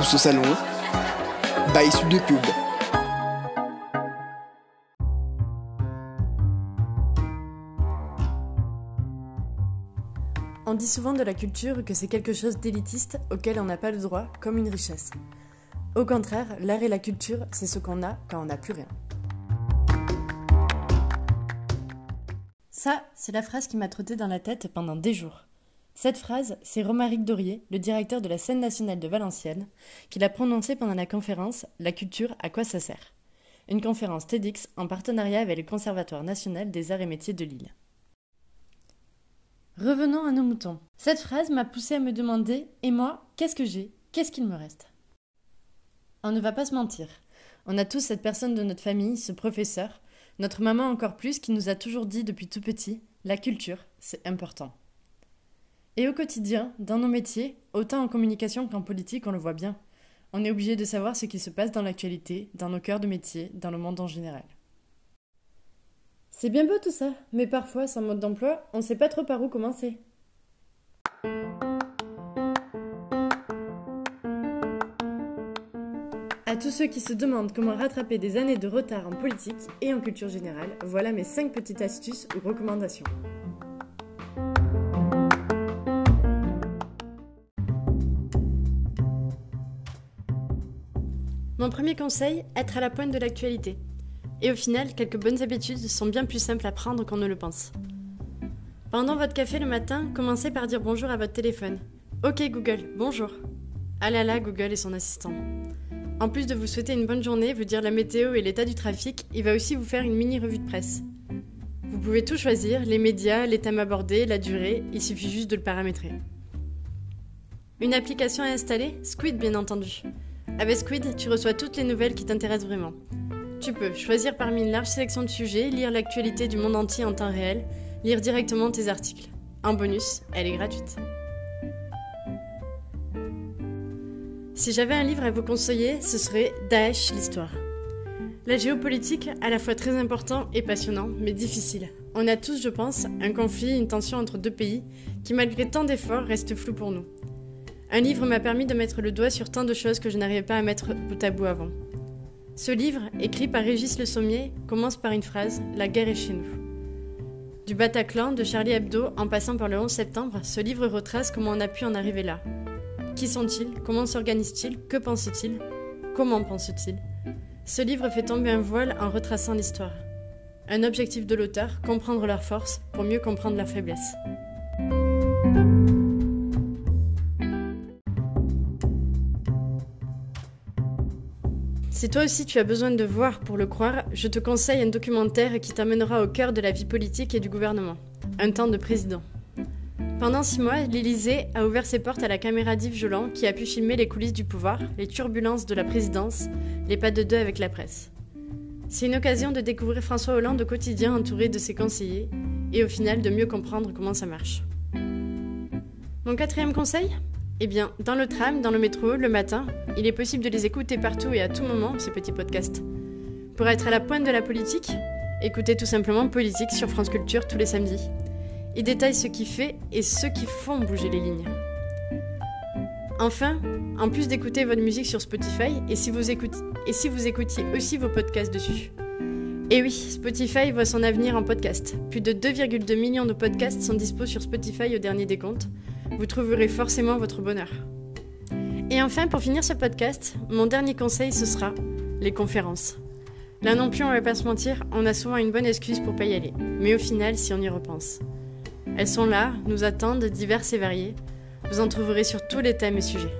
Tous au salon. De Pub. On dit souvent de la culture que c'est quelque chose d'élitiste auquel on n'a pas le droit, comme une richesse. Au contraire, l'art et la culture, c'est ce qu'on a quand on n'a plus rien. Ça, c'est la phrase qui m'a trotté dans la tête pendant des jours. Cette phrase, c'est Romaric Dorier, le directeur de la scène nationale de Valenciennes, qui l'a prononcée pendant la conférence La culture, à quoi ça sert? Une conférence TEDx en partenariat avec le Conservatoire national des arts et métiers de Lille. Revenons à nos moutons. Cette phrase m'a poussé à me demander Et moi, qu'est-ce que j'ai? Qu'est-ce qu'il me reste? On ne va pas se mentir. On a tous cette personne de notre famille, ce professeur, notre maman encore plus, qui nous a toujours dit depuis tout petit La culture, c'est important. Et au quotidien, dans nos métiers, autant en communication qu'en politique, on le voit bien. On est obligé de savoir ce qui se passe dans l'actualité, dans nos cœurs de métier, dans le monde en général. C'est bien beau tout ça, mais parfois, sans mode d'emploi, on ne sait pas trop par où commencer. À tous ceux qui se demandent comment rattraper des années de retard en politique et en culture générale, voilà mes 5 petites astuces ou recommandations. Mon premier conseil, être à la pointe de l'actualité. Et au final, quelques bonnes habitudes sont bien plus simples à prendre qu'on ne le pense. Pendant votre café le matin, commencez par dire bonjour à votre téléphone. Ok Google, bonjour. Ah là là, Google et son assistant. En plus de vous souhaiter une bonne journée, vous dire la météo et l'état du trafic, il va aussi vous faire une mini revue de presse. Vous pouvez tout choisir, les médias, les thèmes abordés, la durée, il suffit juste de le paramétrer. Une application à installer Squid bien entendu. Avec Squid, tu reçois toutes les nouvelles qui t'intéressent vraiment. Tu peux choisir parmi une large sélection de sujets, lire l'actualité du monde entier en temps réel, lire directement tes articles. En bonus, elle est gratuite. Si j'avais un livre à vous conseiller, ce serait Daesh, l'histoire. La géopolitique, à la fois très important et passionnant, mais difficile. On a tous, je pense, un conflit, une tension entre deux pays qui, malgré tant d'efforts, reste flou pour nous. Un livre m'a permis de mettre le doigt sur tant de choses que je n'arrivais pas à mettre bout à bout avant. Ce livre, écrit par Régis Le Sommier, commence par une phrase La guerre est chez nous. Du Bataclan, de Charlie Hebdo, en passant par le 11 septembre, ce livre retrace comment on a pu en arriver là. Qui sont-ils? Comment s'organisent-ils? Que pensent-ils? Comment pensent-ils? Ce livre fait tomber un voile en retraçant l'histoire. Un objectif de l'auteur, comprendre leurs forces pour mieux comprendre leurs faiblesses. Si toi aussi tu as besoin de voir pour le croire, je te conseille un documentaire qui t'amènera au cœur de la vie politique et du gouvernement. Un temps de président. Pendant six mois, l'Élysée a ouvert ses portes à la caméra d'Yves Jolant qui a pu filmer les coulisses du pouvoir, les turbulences de la présidence, les pas de deux avec la presse. C'est une occasion de découvrir François Hollande au quotidien entouré de ses conseillers et au final de mieux comprendre comment ça marche. Mon quatrième conseil? Eh bien, dans le tram, dans le métro, le matin, il est possible de les écouter partout et à tout moment, ces petits podcasts. Pour être à la pointe de la politique, écoutez tout simplement Politique sur France Culture tous les samedis. Il détaille ce qui fait et ceux qui font bouger les lignes. Enfin, en plus d'écouter votre musique sur Spotify, et si vous, écoutiez, aussi vos podcasts dessus. Et oui, Spotify voit son avenir en podcast. Plus de 2,2 millions de podcasts sont dispos sur Spotify au dernier décompte vous trouverez forcément votre bonheur. Et enfin, pour finir ce podcast, mon dernier conseil, ce sera les conférences. Là non plus, on va pas se mentir, on a souvent une bonne excuse pour pas y aller. Mais au final, si on y repense. Elles sont là, nous attendent, diverses et variées. Vous en trouverez sur tous les thèmes et sujets.